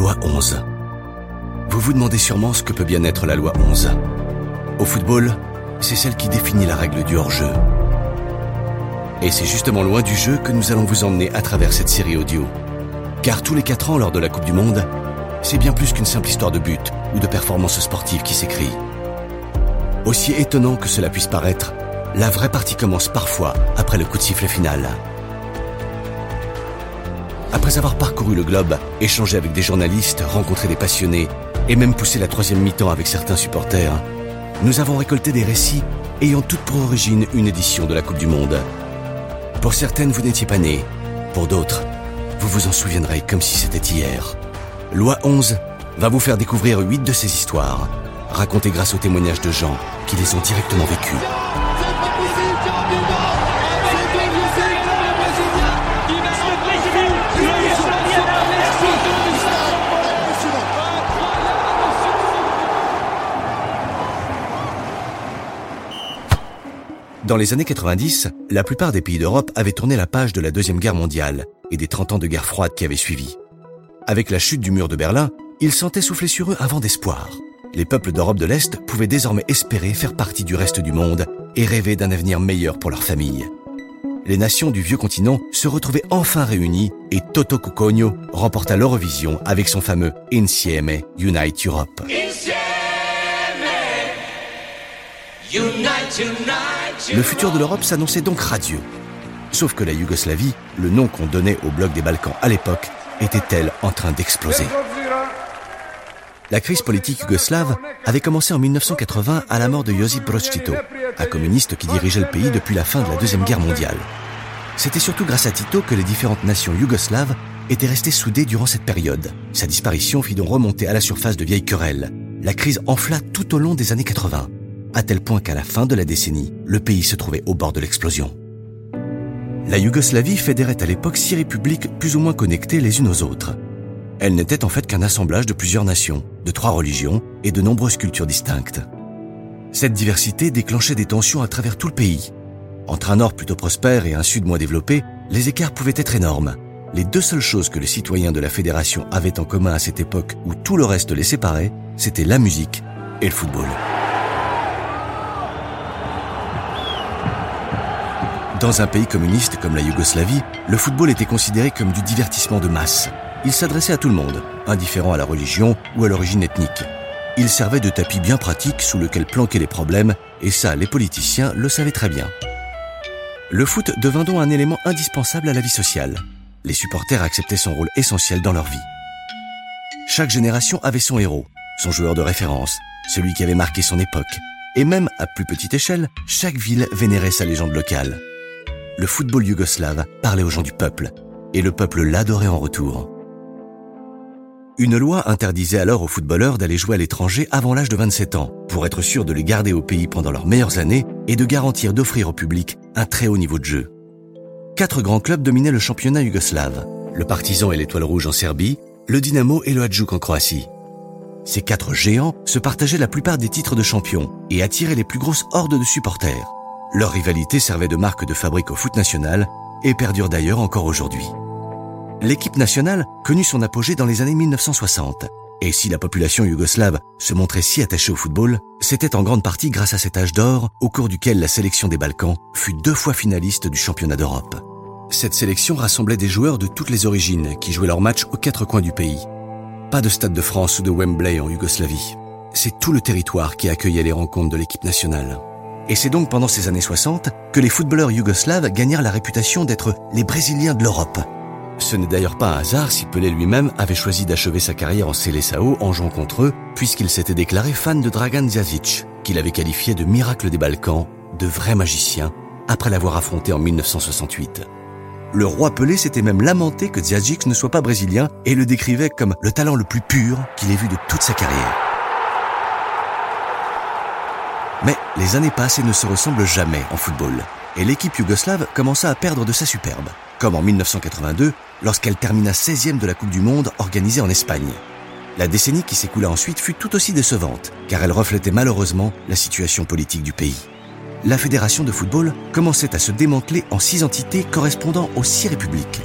Loi 11. Vous vous demandez sûrement ce que peut bien être la loi 11. Au football, c'est celle qui définit la règle du hors-jeu. Et c'est justement loin du jeu que nous allons vous emmener à travers cette série audio. Car tous les 4 ans lors de la Coupe du Monde, c'est bien plus qu'une simple histoire de but ou de performance sportive qui s'écrit. Aussi étonnant que cela puisse paraître, la vraie partie commence parfois après le coup de sifflet final. Après avoir parcouru le globe, échangé avec des journalistes, rencontré des passionnés et même poussé la troisième mi-temps avec certains supporters, nous avons récolté des récits ayant toutes pour origine une édition de la Coupe du Monde. Pour certaines, vous n'étiez pas nés. Pour d'autres, vous vous en souviendrez comme si c'était hier. Loi 11 va vous faire découvrir huit de ces histoires, racontées grâce aux témoignages de gens qui les ont directement vécues. Dans les années 90, la plupart des pays d'Europe avaient tourné la page de la Deuxième Guerre mondiale et des 30 ans de guerre froide qui avaient suivi. Avec la chute du mur de Berlin, ils sentaient souffler sur eux un vent d'espoir. Les peuples d'Europe de l'Est pouvaient désormais espérer faire partie du reste du monde et rêver d'un avenir meilleur pour leur famille. Les nations du vieux continent se retrouvaient enfin réunies et Toto Cucogno remporta l'Eurovision avec son fameux Insieme Unite Europe. Le futur de l'Europe s'annonçait donc radieux. Sauf que la Yougoslavie, le nom qu'on donnait au bloc des Balkans à l'époque, était-elle en train d'exploser La crise politique yougoslave avait commencé en 1980 à la mort de Josip Broz Tito, un communiste qui dirigeait le pays depuis la fin de la Deuxième Guerre mondiale. C'était surtout grâce à Tito que les différentes nations yougoslaves étaient restées soudées durant cette période. Sa disparition fit donc remonter à la surface de vieilles querelles. La crise enfla tout au long des années 80 à tel point qu'à la fin de la décennie, le pays se trouvait au bord de l'explosion. La Yougoslavie fédérait à l'époque six républiques plus ou moins connectées les unes aux autres. Elle n'était en fait qu'un assemblage de plusieurs nations, de trois religions et de nombreuses cultures distinctes. Cette diversité déclenchait des tensions à travers tout le pays. Entre un nord plutôt prospère et un sud moins développé, les écarts pouvaient être énormes. Les deux seules choses que les citoyens de la fédération avaient en commun à cette époque où tout le reste les séparait, c'était la musique et le football. Dans un pays communiste comme la Yougoslavie, le football était considéré comme du divertissement de masse. Il s'adressait à tout le monde, indifférent à la religion ou à l'origine ethnique. Il servait de tapis bien pratique sous lequel planquer les problèmes, et ça, les politiciens le savaient très bien. Le foot devint donc un élément indispensable à la vie sociale. Les supporters acceptaient son rôle essentiel dans leur vie. Chaque génération avait son héros, son joueur de référence, celui qui avait marqué son époque. Et même à plus petite échelle, chaque ville vénérait sa légende locale le football yougoslave parlait aux gens du peuple, et le peuple l'adorait en retour. Une loi interdisait alors aux footballeurs d'aller jouer à l'étranger avant l'âge de 27 ans, pour être sûr de les garder au pays pendant leurs meilleures années et de garantir d'offrir au public un très haut niveau de jeu. Quatre grands clubs dominaient le championnat yougoslave, le Partizan et l'Étoile Rouge en Serbie, le Dynamo et le Hajduk en Croatie. Ces quatre géants se partageaient la plupart des titres de champion et attiraient les plus grosses hordes de supporters. Leur rivalité servait de marque de fabrique au foot national et perdure d'ailleurs encore aujourd'hui. L'équipe nationale connut son apogée dans les années 1960. Et si la population yougoslave se montrait si attachée au football, c'était en grande partie grâce à cet âge d'or au cours duquel la sélection des Balkans fut deux fois finaliste du championnat d'Europe. Cette sélection rassemblait des joueurs de toutes les origines qui jouaient leurs matchs aux quatre coins du pays. Pas de stade de France ou de Wembley en Yougoslavie. C'est tout le territoire qui accueillait les rencontres de l'équipe nationale. Et c'est donc pendant ces années 60 que les footballeurs yougoslaves gagnèrent la réputation d'être les Brésiliens de l'Europe. Ce n'est d'ailleurs pas un hasard si Pelé lui-même avait choisi d'achever sa carrière en Seleção en jouant contre eux, puisqu'il s'était déclaré fan de Dragan Djazic, qu'il avait qualifié de miracle des Balkans, de vrai magicien, après l'avoir affronté en 1968. Le roi Pelé s'était même lamenté que Djazic ne soit pas brésilien et le décrivait comme le talent le plus pur qu'il ait vu de toute sa carrière. Mais les années passent et ne se ressemblent jamais en football. Et l'équipe yougoslave commença à perdre de sa superbe, comme en 1982, lorsqu'elle termina 16e de la Coupe du Monde organisée en Espagne. La décennie qui s'écoula ensuite fut tout aussi décevante, car elle reflétait malheureusement la situation politique du pays. la fédération de football commençait à se démanteler en six entités correspondant aux six républiques.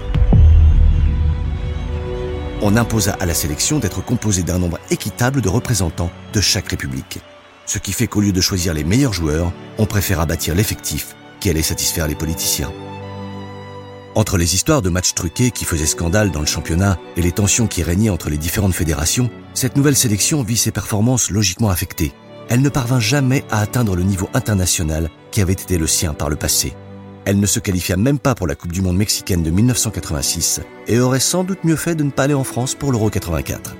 On imposa à la sélection d'être composée d'un nombre équitable de représentants de chaque république. Ce qui fait qu'au lieu de choisir les meilleurs joueurs, on préféra bâtir l'effectif qui allait satisfaire les politiciens. Entre les histoires de matchs truqués qui faisaient scandale dans le championnat et les tensions qui régnaient entre les différentes fédérations, cette nouvelle sélection vit ses performances logiquement affectées. Elle ne parvint jamais à atteindre le niveau international qui avait été le sien par le passé. Elle ne se qualifia même pas pour la Coupe du Monde mexicaine de 1986 et aurait sans doute mieux fait de ne pas aller en France pour l'Euro 84.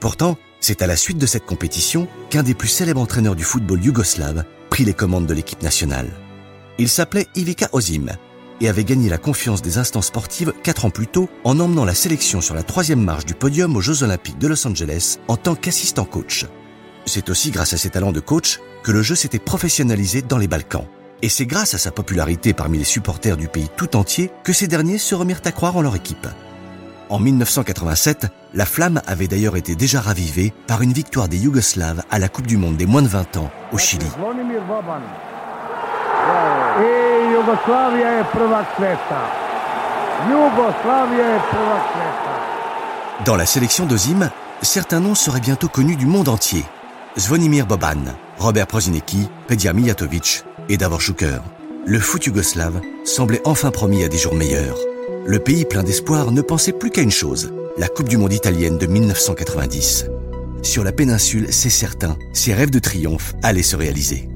Pourtant, c'est à la suite de cette compétition qu'un des plus célèbres entraîneurs du football yougoslave prit les commandes de l'équipe nationale. Il s'appelait Ivica Ozim et avait gagné la confiance des instances sportives quatre ans plus tôt en emmenant la sélection sur la troisième marche du podium aux Jeux Olympiques de Los Angeles en tant qu'assistant coach. C'est aussi grâce à ses talents de coach que le jeu s'était professionnalisé dans les Balkans. Et c'est grâce à sa popularité parmi les supporters du pays tout entier que ces derniers se remirent à croire en leur équipe. En 1987, la flamme avait d'ailleurs été déjà ravivée par une victoire des Yougoslaves à la Coupe du Monde des moins de 20 ans au Chili. Dans la sélection d'Ozim, certains noms seraient bientôt connus du monde entier. Zvonimir Boban, Robert Prozinecki, Pedia Mijatovic et Davor Šuker. Le foot yougoslave semblait enfin promis à des jours meilleurs. Le pays plein d'espoir ne pensait plus qu'à une chose, la Coupe du Monde italienne de 1990. Sur la péninsule, c'est certain, ses rêves de triomphe allaient se réaliser.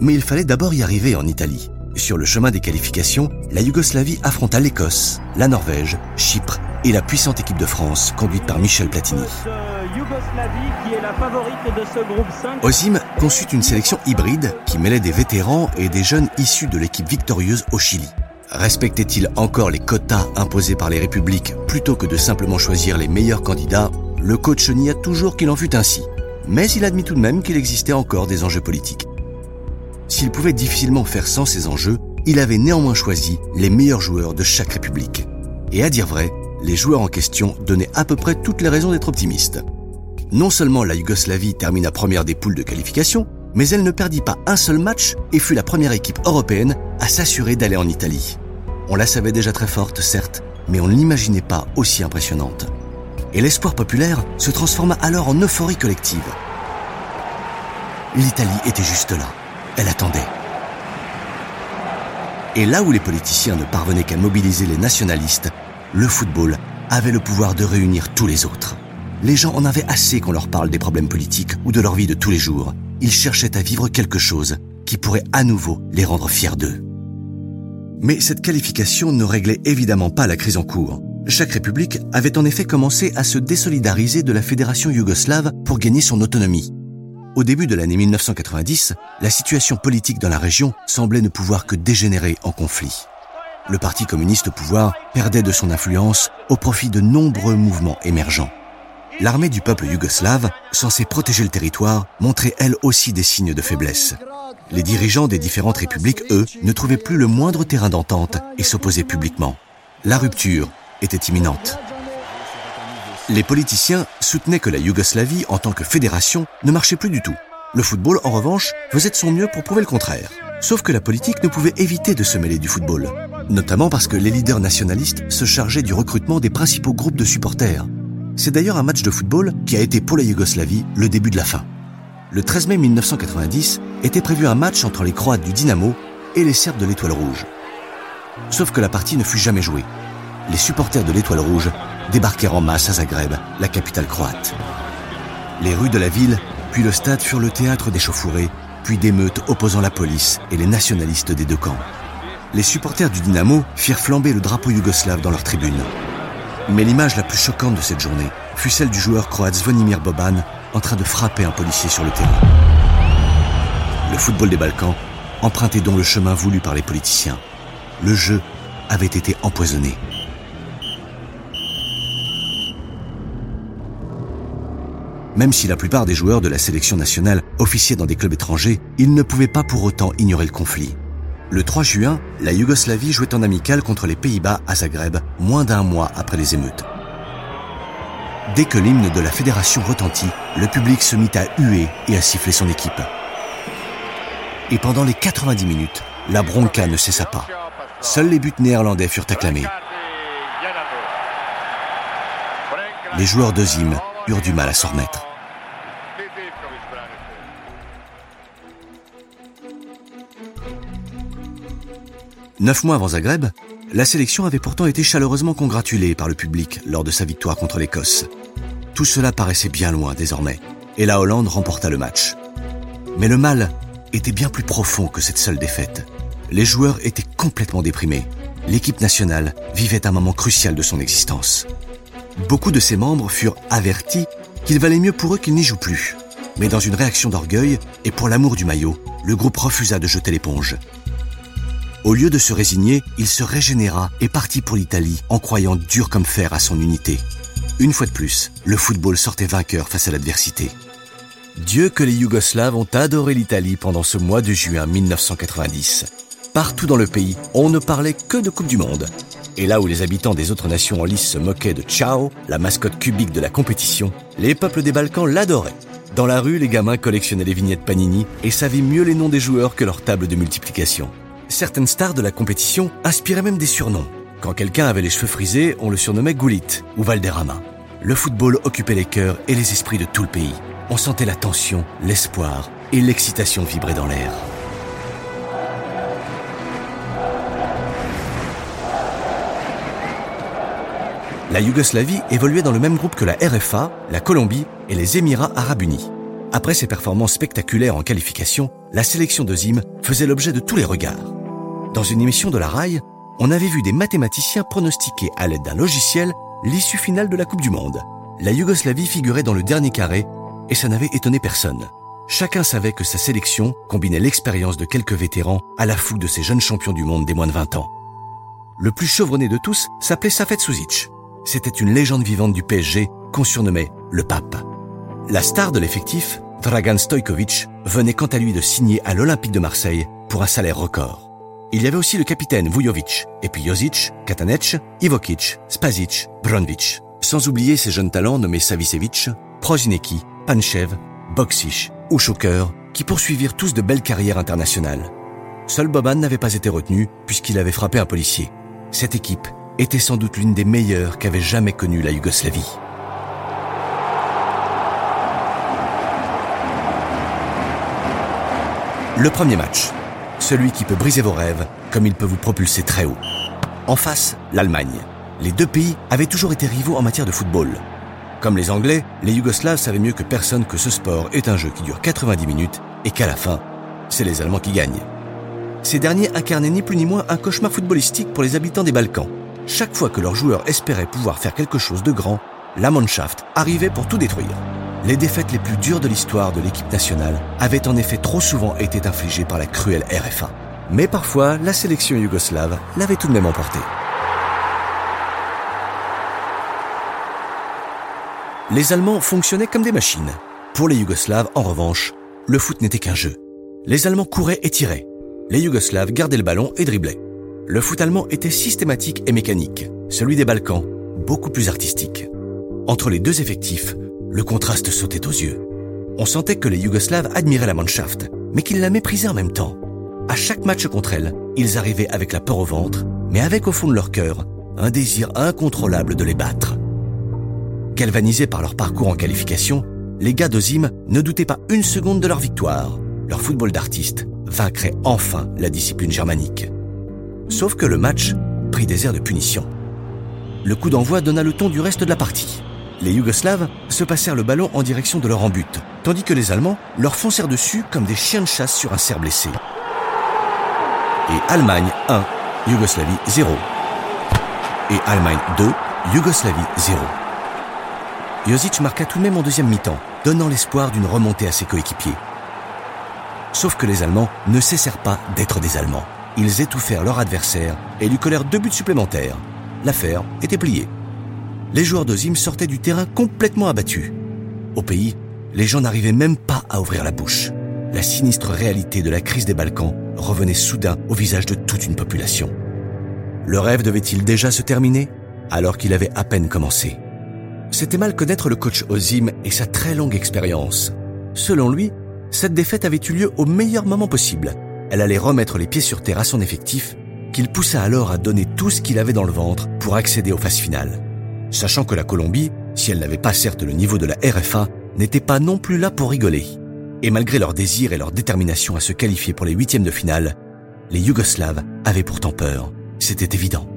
Mais il fallait d'abord y arriver en Italie. Sur le chemin des qualifications, la Yougoslavie affronta l'Écosse, la Norvège, Chypre et la puissante équipe de France conduite par Michel Platini. Ozim conçut une sélection hybride qui mêlait des vétérans et des jeunes issus de l'équipe victorieuse au Chili. Respectait-il encore les quotas imposés par les républiques plutôt que de simplement choisir les meilleurs candidats? Le coach nia toujours qu'il en fût ainsi. Mais il admit tout de même qu'il existait encore des enjeux politiques. S'il pouvait difficilement faire sans ces enjeux, il avait néanmoins choisi les meilleurs joueurs de chaque république. Et à dire vrai, les joueurs en question donnaient à peu près toutes les raisons d'être optimistes. Non seulement la Yougoslavie termina première des poules de qualification, mais elle ne perdit pas un seul match et fut la première équipe européenne à s'assurer d'aller en Italie. On la savait déjà très forte, certes, mais on ne l'imaginait pas aussi impressionnante. Et l'espoir populaire se transforma alors en euphorie collective. L'Italie était juste là. Elle attendait. Et là où les politiciens ne parvenaient qu'à mobiliser les nationalistes, le football avait le pouvoir de réunir tous les autres. Les gens en avaient assez qu'on leur parle des problèmes politiques ou de leur vie de tous les jours. Ils cherchaient à vivre quelque chose qui pourrait à nouveau les rendre fiers d'eux. Mais cette qualification ne réglait évidemment pas la crise en cours. Chaque république avait en effet commencé à se désolidariser de la fédération yougoslave pour gagner son autonomie. Au début de l'année 1990, la situation politique dans la région semblait ne pouvoir que dégénérer en conflit. Le Parti communiste au pouvoir perdait de son influence au profit de nombreux mouvements émergents. L'armée du peuple yougoslave, censée protéger le territoire, montrait elle aussi des signes de faiblesse. Les dirigeants des différentes républiques, eux, ne trouvaient plus le moindre terrain d'entente et s'opposaient publiquement. La rupture était imminente. Les politiciens soutenaient que la Yougoslavie, en tant que fédération, ne marchait plus du tout. Le football, en revanche, faisait de son mieux pour prouver le contraire. Sauf que la politique ne pouvait éviter de se mêler du football. Notamment parce que les leaders nationalistes se chargeaient du recrutement des principaux groupes de supporters. C'est d'ailleurs un match de football qui a été pour la Yougoslavie le début de la fin. Le 13 mai 1990 était prévu un match entre les Croates du Dynamo et les Serbes de l'Étoile Rouge. Sauf que la partie ne fut jamais jouée. Les supporters de l'Étoile Rouge débarquèrent en masse à Zagreb, la capitale croate. Les rues de la ville, puis le stade furent le théâtre des chauffourées, puis d'émeutes opposant la police et les nationalistes des deux camps. Les supporters du Dynamo firent flamber le drapeau yougoslave dans leurs tribunes. Mais l'image la plus choquante de cette journée fut celle du joueur croate Zvonimir Boban en train de frapper un policier sur le terrain. Le football des Balkans empruntait donc le chemin voulu par les politiciens. Le jeu avait été empoisonné. Même si la plupart des joueurs de la sélection nationale officiaient dans des clubs étrangers, ils ne pouvaient pas pour autant ignorer le conflit. Le 3 juin, la Yougoslavie jouait en amical contre les Pays-Bas à Zagreb, moins d'un mois après les émeutes. Dès que l'hymne de la fédération retentit, le public se mit à huer et à siffler son équipe. Et pendant les 90 minutes, la bronca ne cessa pas. Seuls les buts néerlandais furent acclamés. Les joueurs de Zim eurent du mal à s'en remettre. Neuf mois avant Zagreb, la sélection avait pourtant été chaleureusement congratulée par le public lors de sa victoire contre l'Écosse. Tout cela paraissait bien loin désormais, et la Hollande remporta le match. Mais le mal était bien plus profond que cette seule défaite. Les joueurs étaient complètement déprimés. L'équipe nationale vivait un moment crucial de son existence. Beaucoup de ses membres furent avertis qu'il valait mieux pour eux qu'ils n'y jouent plus. Mais dans une réaction d'orgueil et pour l'amour du maillot, le groupe refusa de jeter l'éponge. Au lieu de se résigner, il se régénéra et partit pour l'Italie en croyant dur comme fer à son unité. Une fois de plus, le football sortait vainqueur face à l'adversité. Dieu que les Yougoslaves ont adoré l'Italie pendant ce mois de juin 1990. Partout dans le pays, on ne parlait que de Coupe du Monde. Et là où les habitants des autres nations en lice se moquaient de Ciao, la mascotte cubique de la compétition, les peuples des Balkans l'adoraient. Dans la rue, les gamins collectionnaient les vignettes Panini et savaient mieux les noms des joueurs que leur table de multiplication. Certaines stars de la compétition inspiraient même des surnoms. Quand quelqu'un avait les cheveux frisés, on le surnommait Goulit ou Valderrama. Le football occupait les cœurs et les esprits de tout le pays. On sentait la tension, l'espoir et l'excitation vibrer dans l'air. La Yougoslavie évoluait dans le même groupe que la RFA, la Colombie et les Émirats arabes unis. Après ses performances spectaculaires en qualification, la sélection de Zim faisait l'objet de tous les regards. Dans une émission de la RAI, on avait vu des mathématiciens pronostiquer à l'aide d'un logiciel l'issue finale de la Coupe du Monde. La Yougoslavie figurait dans le dernier carré et ça n'avait étonné personne. Chacun savait que sa sélection combinait l'expérience de quelques vétérans à la fougue de ces jeunes champions du monde des moins de 20 ans. Le plus chevronné de tous s'appelait Safet Suzic. C'était une légende vivante du PSG qu'on surnommait le pape. La star de l'effectif, Dragan Stojkovic, venait quant à lui de signer à l'Olympique de Marseille pour un salaire record. Il y avait aussi le capitaine Vujovic, et puis Josic, Katanec, Ivokic, Spazic, Bronvic. Sans oublier ces jeunes talents nommés Savicevic, Prozineki, Panchev, Boksic ou Choker, qui poursuivirent tous de belles carrières internationales. Seul Boban n'avait pas été retenu puisqu'il avait frappé un policier. Cette équipe était sans doute l'une des meilleures qu'avait jamais connue la Yougoslavie. Le premier match, celui qui peut briser vos rêves comme il peut vous propulser très haut. En face, l'Allemagne. Les deux pays avaient toujours été rivaux en matière de football. Comme les Anglais, les Yougoslaves savaient mieux que personne que ce sport est un jeu qui dure 90 minutes et qu'à la fin, c'est les Allemands qui gagnent. Ces derniers incarnaient ni plus ni moins un cauchemar footballistique pour les habitants des Balkans. Chaque fois que leurs joueurs espéraient pouvoir faire quelque chose de grand, la Mannschaft arrivait pour tout détruire. Les défaites les plus dures de l'histoire de l'équipe nationale avaient en effet trop souvent été infligées par la cruelle RFA. Mais parfois, la sélection yougoslave l'avait tout de même emporté. Les Allemands fonctionnaient comme des machines. Pour les Yougoslaves, en revanche, le foot n'était qu'un jeu. Les Allemands couraient et tiraient. Les Yougoslaves gardaient le ballon et driblaient. Le foot allemand était systématique et mécanique. Celui des Balkans, beaucoup plus artistique. Entre les deux effectifs, le contraste sautait aux yeux. On sentait que les Yougoslaves admiraient la Mannschaft, mais qu'ils la méprisaient en même temps. À chaque match contre elle, ils arrivaient avec la peur au ventre, mais avec au fond de leur cœur un désir incontrôlable de les battre. Galvanisés par leur parcours en qualification, les gars d'Ozim ne doutaient pas une seconde de leur victoire. Leur football d'artiste vaincrait enfin la discipline germanique. Sauf que le match prit des airs de punition. Le coup d'envoi donna le ton du reste de la partie les Yougoslaves se passèrent le ballon en direction de leur embut, tandis que les Allemands leur foncèrent dessus comme des chiens de chasse sur un cerf blessé. Et Allemagne 1, Yougoslavie 0. Et Allemagne 2, Yougoslavie 0. Josic marqua tout de même en deuxième mi-temps, donnant l'espoir d'une remontée à ses coéquipiers. Sauf que les Allemands ne cessèrent pas d'être des Allemands. Ils étouffèrent leur adversaire et lui collèrent deux buts supplémentaires. L'affaire était pliée les joueurs de Zim sortaient du terrain complètement abattus. Au pays, les gens n'arrivaient même pas à ouvrir la bouche. La sinistre réalité de la crise des Balkans revenait soudain au visage de toute une population. Le rêve devait-il déjà se terminer alors qu'il avait à peine commencé? C'était mal connaître le coach Ozim et sa très longue expérience. Selon lui, cette défaite avait eu lieu au meilleur moment possible. Elle allait remettre les pieds sur terre à son effectif, qu'il poussa alors à donner tout ce qu'il avait dans le ventre pour accéder aux phases finales. Sachant que la Colombie, si elle n'avait pas certes le niveau de la RFA, n'était pas non plus là pour rigoler. Et malgré leur désir et leur détermination à se qualifier pour les huitièmes de finale, les Yougoslaves avaient pourtant peur. C'était évident.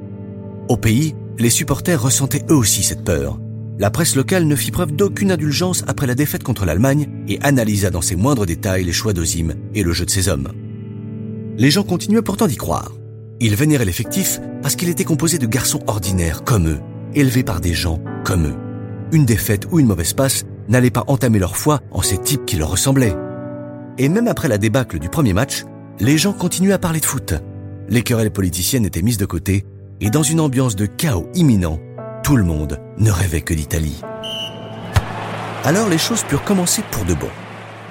Au pays, les supporters ressentaient eux aussi cette peur. La presse locale ne fit preuve d'aucune indulgence après la défaite contre l'Allemagne et analysa dans ses moindres détails les choix d'Ozim et le jeu de ses hommes. Les gens continuaient pourtant d'y croire. Ils vénéraient l'effectif parce qu'il était composé de garçons ordinaires comme eux, élevés par des gens comme eux. Une défaite ou une mauvaise passe n'allait pas entamer leur foi en ces types qui leur ressemblaient. Et même après la débâcle du premier match, les gens continuaient à parler de foot. Les querelles politiciennes étaient mises de côté et dans une ambiance de chaos imminent, tout le monde ne rêvait que d'Italie. Alors les choses purent commencer pour de bon.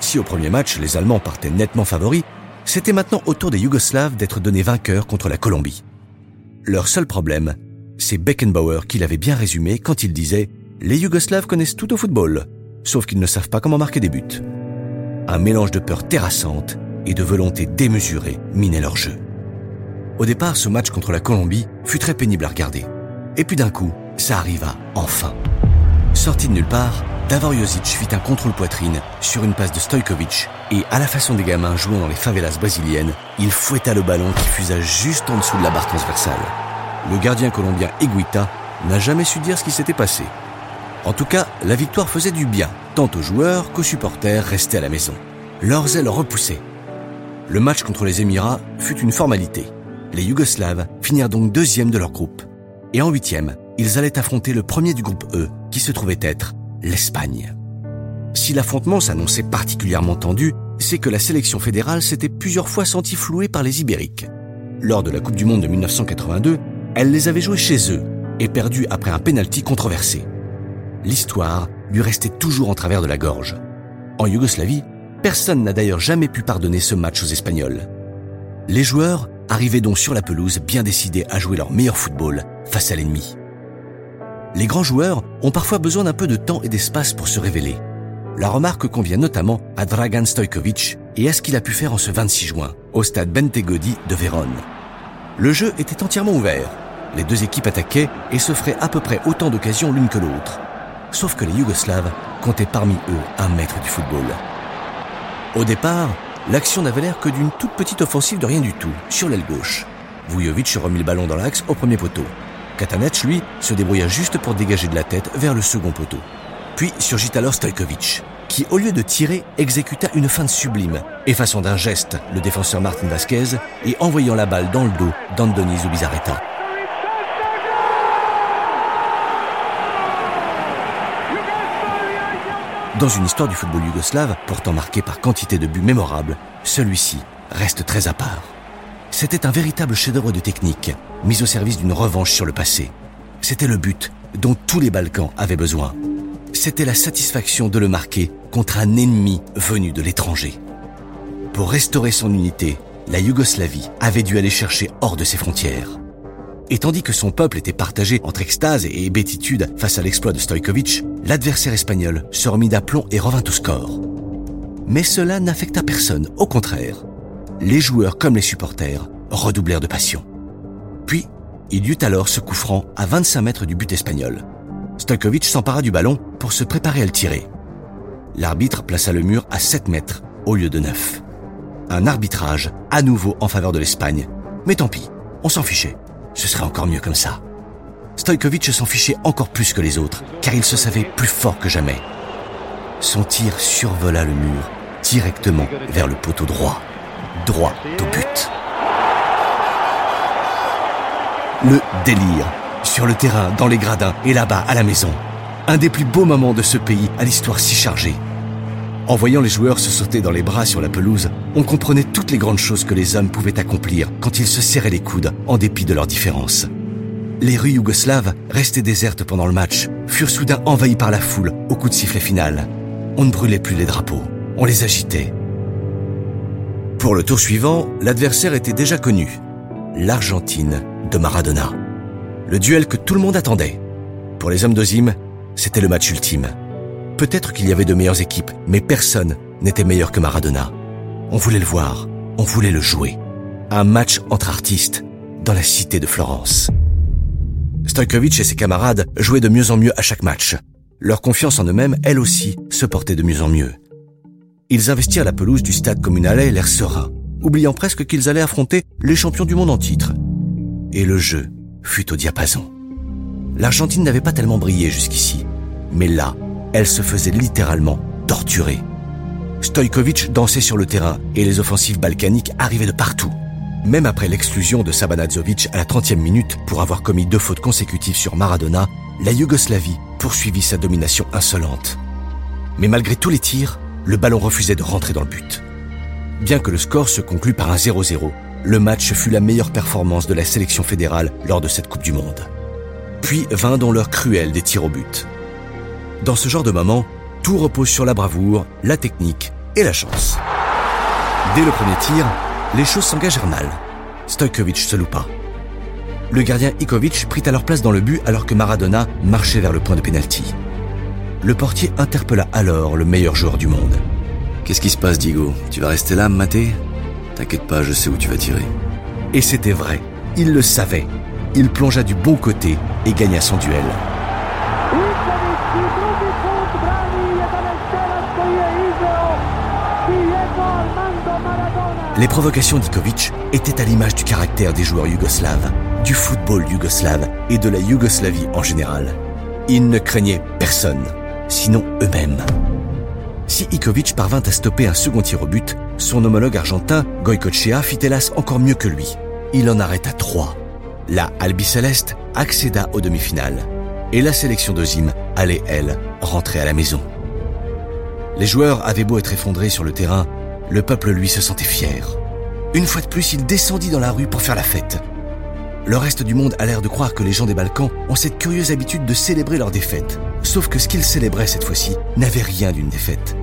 Si au premier match les Allemands partaient nettement favoris, c'était maintenant au tour des Yougoslaves d'être donnés vainqueurs contre la Colombie. Leur seul problème, c'est Beckenbauer qui l'avait bien résumé quand il disait ⁇ Les Yougoslaves connaissent tout au football, sauf qu'ils ne savent pas comment marquer des buts. Un mélange de peur terrassante et de volonté démesurée minait leur jeu. Au départ, ce match contre la Colombie fut très pénible à regarder. Et puis d'un coup, ça arriva enfin. Sorti de nulle part, Davor Josic fit un contrôle poitrine sur une passe de Stojkovic et à la façon des gamins jouant dans les favelas brésiliennes, il fouetta le ballon qui fusa juste en dessous de la barre transversale. Le gardien colombien Eguita n'a jamais su dire ce qui s'était passé. En tout cas, la victoire faisait du bien, tant aux joueurs qu'aux supporters restés à la maison. Leurs ailes repoussaient. Le match contre les Émirats fut une formalité. Les Yougoslaves finirent donc deuxième de leur groupe. Et en huitième, ils allaient affronter le premier du groupe E, qui se trouvait être l'Espagne. Si l'affrontement s'annonçait particulièrement tendu, c'est que la sélection fédérale s'était plusieurs fois sentie flouée par les Ibériques. Lors de la Coupe du Monde de 1982, elle les avait joués chez eux et perdus après un pénalty controversé. L'histoire lui restait toujours en travers de la gorge. En Yougoslavie, personne n'a d'ailleurs jamais pu pardonner ce match aux Espagnols. Les joueurs arrivaient donc sur la pelouse bien décidés à jouer leur meilleur football face à l'ennemi. Les grands joueurs ont parfois besoin d'un peu de temps et d'espace pour se révéler. La remarque convient notamment à Dragan Stojkovic et à ce qu'il a pu faire en ce 26 juin, au stade Bentegodi de Vérone. Le jeu était entièrement ouvert. Les deux équipes attaquaient et s'offraient à peu près autant d'occasions l'une que l'autre. Sauf que les Yougoslaves comptaient parmi eux un maître du football. Au départ, l'action n'avait l'air que d'une toute petite offensive de rien du tout, sur l'aile gauche. Vujovic remit le ballon dans l'axe au premier poteau. Katanec, lui, se débrouilla juste pour dégager de la tête vers le second poteau. Puis surgit alors Stojkovic, qui, au lieu de tirer, exécuta une feinte sublime, effaçant d'un geste le défenseur Martin Vasquez et envoyant la balle dans le dos d'Andoni Zubizarreta. Dans une histoire du football yougoslave, pourtant marquée par quantité de buts mémorables, celui-ci reste très à part. C'était un véritable chef-d'œuvre de technique, mis au service d'une revanche sur le passé. C'était le but dont tous les Balkans avaient besoin. C'était la satisfaction de le marquer contre un ennemi venu de l'étranger. Pour restaurer son unité, la Yougoslavie avait dû aller chercher hors de ses frontières. Et tandis que son peuple était partagé entre extase et bêtitude face à l'exploit de Stojkovic, l'adversaire espagnol se remit d'aplomb et revint au score. Mais cela n'affecta personne, au contraire. Les joueurs comme les supporters redoublèrent de passion. Puis, il y eut alors ce coup franc à 25 mètres du but espagnol. Stojkovic s'empara du ballon pour se préparer à le tirer. L'arbitre plaça le mur à 7 mètres au lieu de 9. Un arbitrage à nouveau en faveur de l'Espagne. Mais tant pis, on s'en fichait. Ce serait encore mieux comme ça. Stojkovic s'en fichait encore plus que les autres, car il se savait plus fort que jamais. Son tir survola le mur, directement vers le poteau droit. Droit au but. Le délire. Sur le terrain, dans les gradins et là-bas à la maison. Un des plus beaux moments de ce pays à l'histoire si chargée. En voyant les joueurs se sauter dans les bras sur la pelouse, on comprenait toutes les grandes choses que les hommes pouvaient accomplir quand ils se serraient les coudes en dépit de leurs différences. Les rues yougoslaves, restées désertes pendant le match, furent soudain envahies par la foule au coup de sifflet final. On ne brûlait plus les drapeaux, on les agitait. Pour le tour suivant, l'adversaire était déjà connu. L'Argentine de Maradona. Le duel que tout le monde attendait. Pour les hommes d'Ozim, c'était le match ultime. Peut-être qu'il y avait de meilleures équipes, mais personne n'était meilleur que Maradona. On voulait le voir, on voulait le jouer. Un match entre artistes dans la cité de Florence. Stojkovic et ses camarades jouaient de mieux en mieux à chaque match. Leur confiance en eux-mêmes, elle aussi, se portait de mieux en mieux. Ils investirent la pelouse du stade communal l'air serein, oubliant presque qu'ils allaient affronter les champions du monde en titre. Et le jeu fut au diapason. L'Argentine n'avait pas tellement brillé jusqu'ici, mais là, elle se faisait littéralement torturer. Stojkovic dansait sur le terrain et les offensives balkaniques arrivaient de partout. Même après l'exclusion de Sabanazovic à la 30e minute pour avoir commis deux fautes consécutives sur Maradona, la Yougoslavie poursuivit sa domination insolente. Mais malgré tous les tirs, le ballon refusait de rentrer dans le but. Bien que le score se conclue par un 0-0, le match fut la meilleure performance de la sélection fédérale lors de cette Coupe du Monde. Puis vint dans l'heure cruelle des tirs au but. Dans ce genre de moment, tout repose sur la bravoure, la technique et la chance. Dès le premier tir, les choses s'engagèrent mal. Stojkovic se loupa. Le gardien Ikovic prit alors place dans le but alors que Maradona marchait vers le point de pénalty. Le portier interpella alors le meilleur joueur du monde. Qu'est-ce qui se passe, Diego? Tu vas rester là, mater? T'inquiète pas, je sais où tu vas tirer. Et c'était vrai. Il le savait. Il plongea du bon côté et gagna son duel. Les provocations d'Ikovic étaient à l'image du caractère des joueurs yougoslaves, du football yougoslave et de la Yougoslavie en général. Ils ne craignaient personne, sinon eux-mêmes. Si Ikovic parvint à stopper un second tir au but, son homologue argentin, Goycochea, fit hélas encore mieux que lui. Il en arrêta trois. La Albiceleste accéda aux demi-finales. Et la sélection de Zim allait, elle, rentrer à la maison. Les joueurs avaient beau être effondrés sur le terrain, le peuple, lui, se sentait fier. Une fois de plus, il descendit dans la rue pour faire la fête. Le reste du monde a l'air de croire que les gens des Balkans ont cette curieuse habitude de célébrer leurs défaites. Sauf que ce qu'ils célébraient cette fois-ci n'avait rien d'une défaite.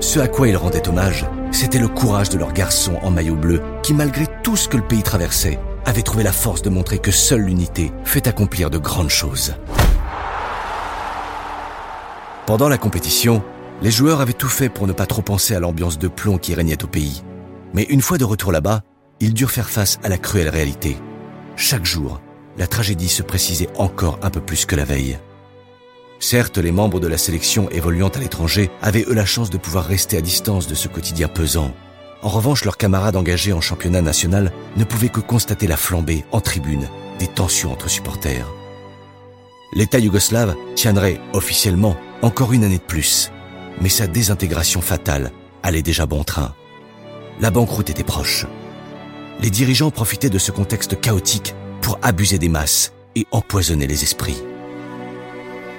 Ce à quoi ils rendaient hommage, c'était le courage de leurs garçons en maillot bleu qui, malgré tout ce que le pays traversait, avaient trouvé la force de montrer que seule l'unité fait accomplir de grandes choses. Pendant la compétition, les joueurs avaient tout fait pour ne pas trop penser à l'ambiance de plomb qui régnait au pays. Mais une fois de retour là-bas, ils durent faire face à la cruelle réalité. Chaque jour, la tragédie se précisait encore un peu plus que la veille. Certes, les membres de la sélection évoluant à l'étranger avaient eux la chance de pouvoir rester à distance de ce quotidien pesant. En revanche, leurs camarades engagés en championnat national ne pouvaient que constater la flambée en tribune des tensions entre supporters. L'État yougoslave tiendrait officiellement encore une année de plus, mais sa désintégration fatale allait déjà bon train. La banqueroute était proche. Les dirigeants profitaient de ce contexte chaotique pour abuser des masses et empoisonner les esprits.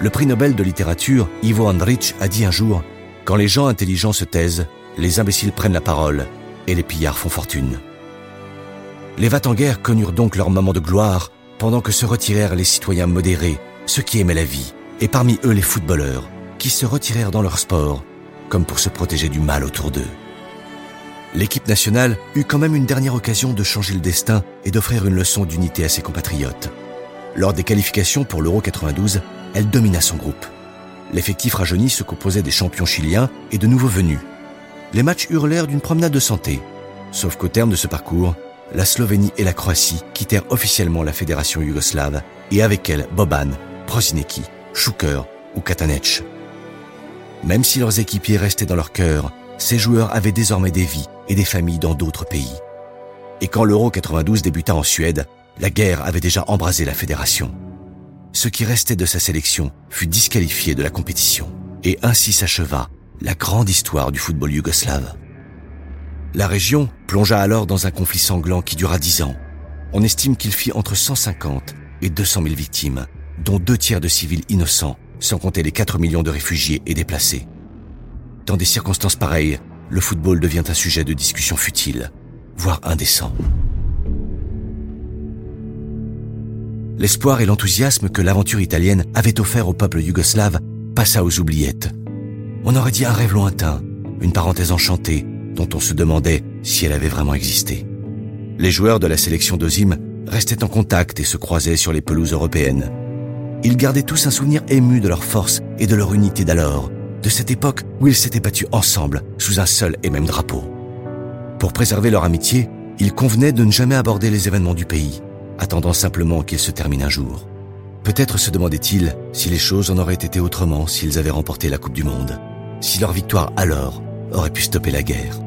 Le prix Nobel de littérature, Ivo Andrich, a dit un jour Quand les gens intelligents se taisent, les imbéciles prennent la parole et les pillards font fortune. Les va-t-en-guerre connurent donc leur moment de gloire pendant que se retirèrent les citoyens modérés, ceux qui aimaient la vie, et parmi eux les footballeurs, qui se retirèrent dans leur sport, comme pour se protéger du mal autour d'eux. L'équipe nationale eut quand même une dernière occasion de changer le destin et d'offrir une leçon d'unité à ses compatriotes. Lors des qualifications pour l'Euro 92, elle domina son groupe. L'effectif rajeuni se composait des champions chiliens et de nouveaux venus. Les matchs l'air d'une promenade de santé, sauf qu'au terme de ce parcours, la Slovénie et la Croatie quittèrent officiellement la fédération yougoslave et avec elle Boban, Prosinecki, Schuker ou Katanec. Même si leurs équipiers restaient dans leur cœur, ces joueurs avaient désormais des vies et des familles dans d'autres pays. Et quand l'Euro 92 débuta en Suède, la guerre avait déjà embrasé la fédération. Ce qui restait de sa sélection fut disqualifié de la compétition. Et ainsi s'acheva la grande histoire du football yougoslave. La région plongea alors dans un conflit sanglant qui dura dix ans. On estime qu'il fit entre 150 et 200 000 victimes, dont deux tiers de civils innocents sans compter les 4 millions de réfugiés et déplacés. Dans des circonstances pareilles, le football devient un sujet de discussion futile, voire indécent. L'espoir et l'enthousiasme que l'aventure italienne avait offert au peuple yougoslave passa aux oubliettes. On aurait dit un rêve lointain, une parenthèse enchantée dont on se demandait si elle avait vraiment existé. Les joueurs de la sélection d'Ozim restaient en contact et se croisaient sur les pelouses européennes. Ils gardaient tous un souvenir ému de leur force et de leur unité d'alors, de cette époque où ils s'étaient battus ensemble sous un seul et même drapeau. Pour préserver leur amitié, il convenait de ne jamais aborder les événements du pays, attendant simplement qu'ils se terminent un jour. Peut-être se demandait-il si les choses en auraient été autrement s'ils avaient remporté la Coupe du Monde, si leur victoire alors aurait pu stopper la guerre.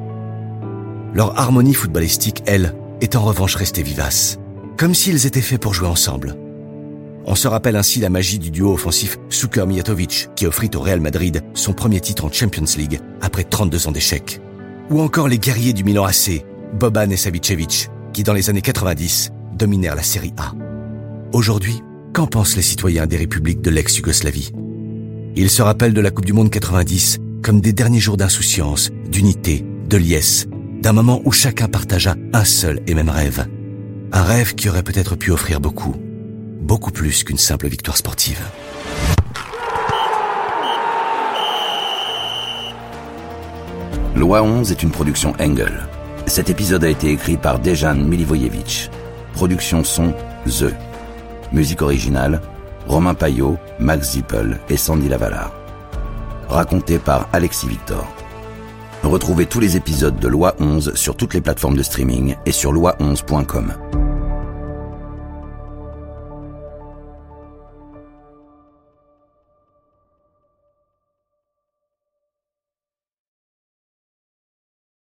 Leur harmonie footballistique, elle, est en revanche restée vivace, comme s'ils étaient faits pour jouer ensemble. On se rappelle ainsi la magie du duo offensif Suker Mijatovic qui offrit au Real Madrid son premier titre en Champions League après 32 ans d'échecs. Ou encore les guerriers du Milan AC, Boban et Savicevic, qui dans les années 90 dominèrent la Série A. Aujourd'hui, qu'en pensent les citoyens des républiques de l'ex-Yougoslavie? Ils se rappellent de la Coupe du Monde 90 comme des derniers jours d'insouciance, d'unité, de liesse, d'un moment où chacun partagea un seul et même rêve. Un rêve qui aurait peut-être pu offrir beaucoup, beaucoup plus qu'une simple victoire sportive. Loi 11 est une production Engel. Cet épisode a été écrit par Dejan Milivojevic. Production son The. Musique originale Romain Payot, Max Zippel et Sandy Lavalard. Raconté par Alexis Victor. Retrouvez tous les épisodes de Loi 11 sur toutes les plateformes de streaming et sur loi11.com.